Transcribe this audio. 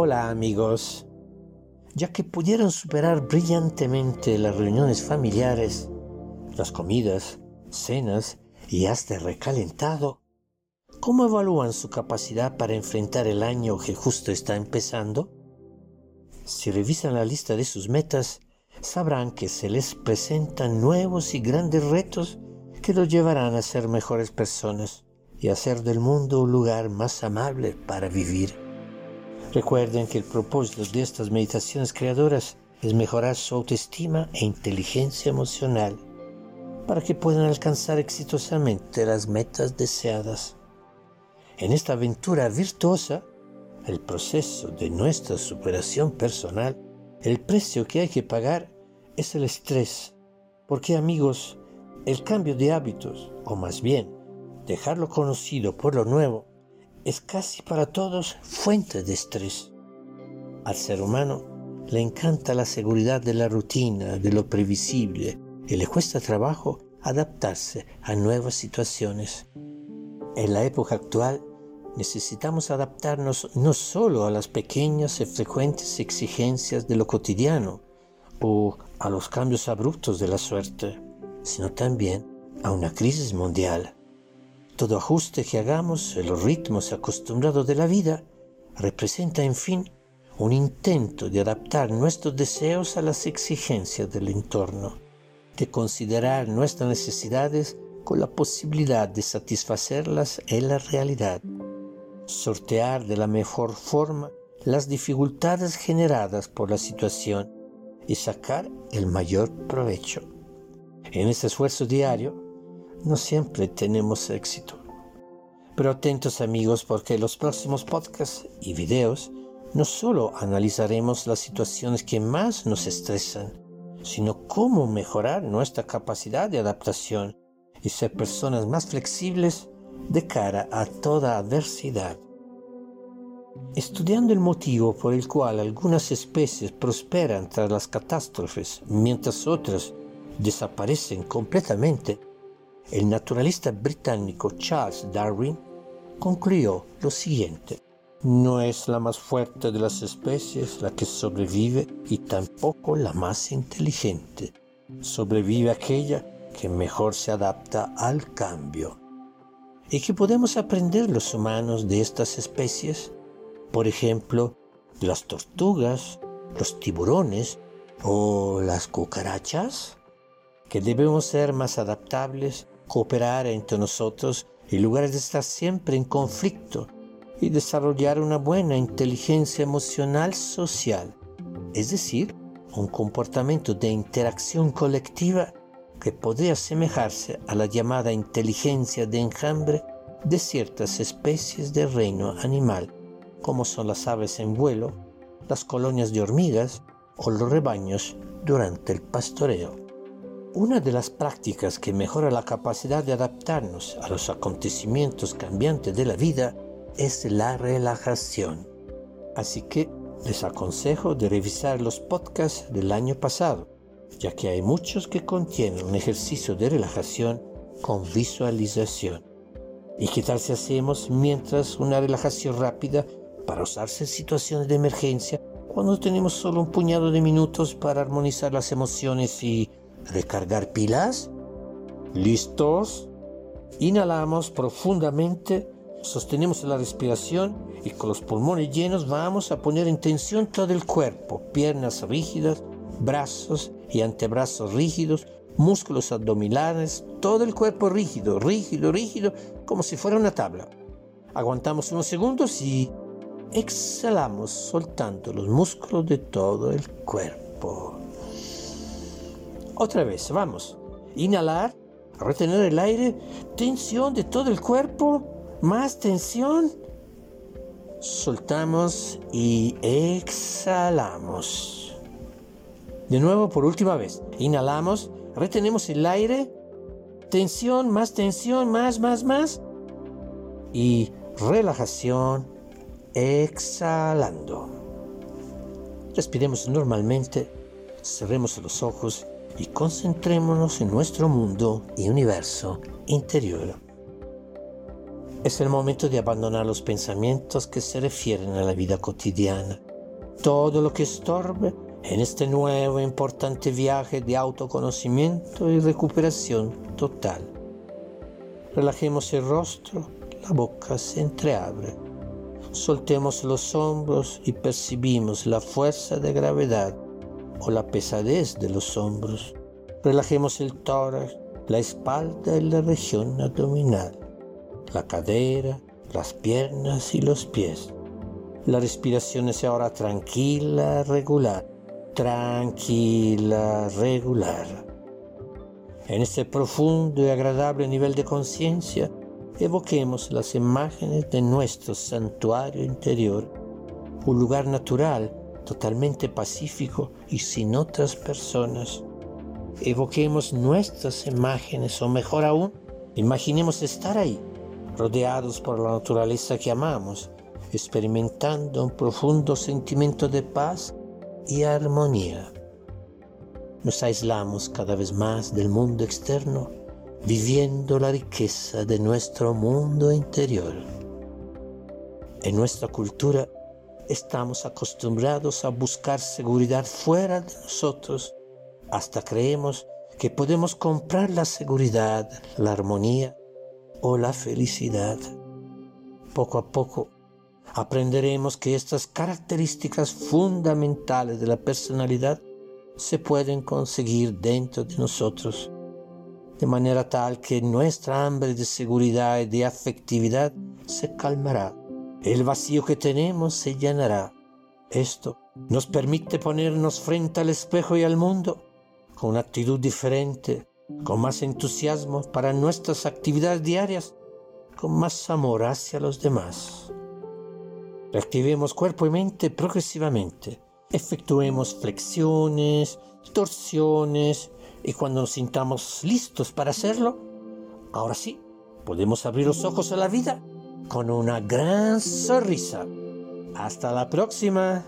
Hola amigos. Ya que pudieron superar brillantemente las reuniones familiares, las comidas, cenas y hasta recalentado, ¿cómo evalúan su capacidad para enfrentar el año que justo está empezando? Si revisan la lista de sus metas, sabrán que se les presentan nuevos y grandes retos que los llevarán a ser mejores personas y hacer del mundo un lugar más amable para vivir. Recuerden que el propósito de estas meditaciones creadoras es mejorar su autoestima e inteligencia emocional para que puedan alcanzar exitosamente las metas deseadas. En esta aventura virtuosa, el proceso de nuestra superación personal, el precio que hay que pagar es el estrés, porque amigos, el cambio de hábitos, o más bien, dejarlo conocido por lo nuevo, es casi para todos fuente de estrés. Al ser humano le encanta la seguridad de la rutina, de lo previsible, y le cuesta trabajo adaptarse a nuevas situaciones. En la época actual necesitamos adaptarnos no solo a las pequeñas y frecuentes exigencias de lo cotidiano o a los cambios abruptos de la suerte, sino también a una crisis mundial. Todo ajuste que hagamos en los ritmos acostumbrados de la vida representa, en fin, un intento de adaptar nuestros deseos a las exigencias del entorno, de considerar nuestras necesidades con la posibilidad de satisfacerlas en la realidad, sortear de la mejor forma las dificultades generadas por la situación y sacar el mayor provecho. En este esfuerzo diario, no siempre tenemos éxito. Pero atentos amigos porque los próximos podcasts y videos no solo analizaremos las situaciones que más nos estresan, sino cómo mejorar nuestra capacidad de adaptación y ser personas más flexibles de cara a toda adversidad. Estudiando el motivo por el cual algunas especies prosperan tras las catástrofes mientras otras desaparecen completamente, el naturalista británico Charles Darwin concluyó lo siguiente. No es la más fuerte de las especies la que sobrevive y tampoco la más inteligente. Sobrevive aquella que mejor se adapta al cambio. ¿Y qué podemos aprender los humanos de estas especies? Por ejemplo, de las tortugas, los tiburones o las cucarachas, que debemos ser más adaptables cooperar entre nosotros en lugar de estar siempre en conflicto y desarrollar una buena inteligencia emocional social, es decir, un comportamiento de interacción colectiva que podría asemejarse a la llamada inteligencia de enjambre de ciertas especies del reino animal, como son las aves en vuelo, las colonias de hormigas o los rebaños durante el pastoreo. Una de las prácticas que mejora la capacidad de adaptarnos a los acontecimientos cambiantes de la vida es la relajación. Así que les aconsejo de revisar los podcasts del año pasado, ya que hay muchos que contienen un ejercicio de relajación con visualización. ¿Y qué tal si hacemos mientras una relajación rápida para usarse en situaciones de emergencia cuando tenemos solo un puñado de minutos para armonizar las emociones y recargar pilas. ¿Listos? Inhalamos profundamente, sostenemos la respiración y con los pulmones llenos vamos a poner en tensión todo el cuerpo, piernas rígidas, brazos y antebrazos rígidos, músculos abdominales, todo el cuerpo rígido, rígido, rígido, como si fuera una tabla. Aguantamos unos segundos y exhalamos soltando los músculos de todo el cuerpo. Otra vez, vamos. Inhalar, retener el aire, tensión de todo el cuerpo, más tensión. Soltamos y exhalamos. De nuevo, por última vez. Inhalamos, retenemos el aire, tensión, más tensión, más, más, más. Y relajación, exhalando. Respiremos normalmente, cerremos los ojos y concentrémonos en nuestro mundo y universo interior. Es el momento de abandonar los pensamientos que se refieren a la vida cotidiana todo lo que estorbe en este nuevo e importante viaje de autoconocimiento y recuperación total. Relajemos el rostro, la boca se entreabre. Soltemos los hombros y percibimos la fuerza de gravedad o la pesadez de los hombros. Relajemos el tórax, la espalda y la región abdominal, la cadera, las piernas y los pies. La respiración es ahora tranquila, regular, tranquila, regular. En este profundo y agradable nivel de conciencia, evoquemos las imágenes de nuestro santuario interior, un lugar natural, totalmente pacífico y sin otras personas. Evoquemos nuestras imágenes, o mejor aún, imaginemos estar ahí, rodeados por la naturaleza que amamos, experimentando un profundo sentimiento de paz y armonía. Nos aislamos cada vez más del mundo externo, viviendo la riqueza de nuestro mundo interior. En nuestra cultura estamos acostumbrados a buscar seguridad fuera de nosotros, hasta creemos que podemos comprar la seguridad, la armonía o la felicidad. Poco a poco aprenderemos que estas características fundamentales de la personalidad se pueden conseguir dentro de nosotros, de manera tal que nuestra hambre de seguridad y de afectividad se calmará. El vacío que tenemos se llenará. Esto nos permite ponernos frente al espejo y al mundo con una actitud diferente, con más entusiasmo para nuestras actividades diarias, con más amor hacia los demás. Reactivemos cuerpo y mente progresivamente. Efectuemos flexiones, torsiones y cuando nos sintamos listos para hacerlo, ahora sí, podemos abrir los ojos a la vida con una gran sonrisa. Hasta la próxima.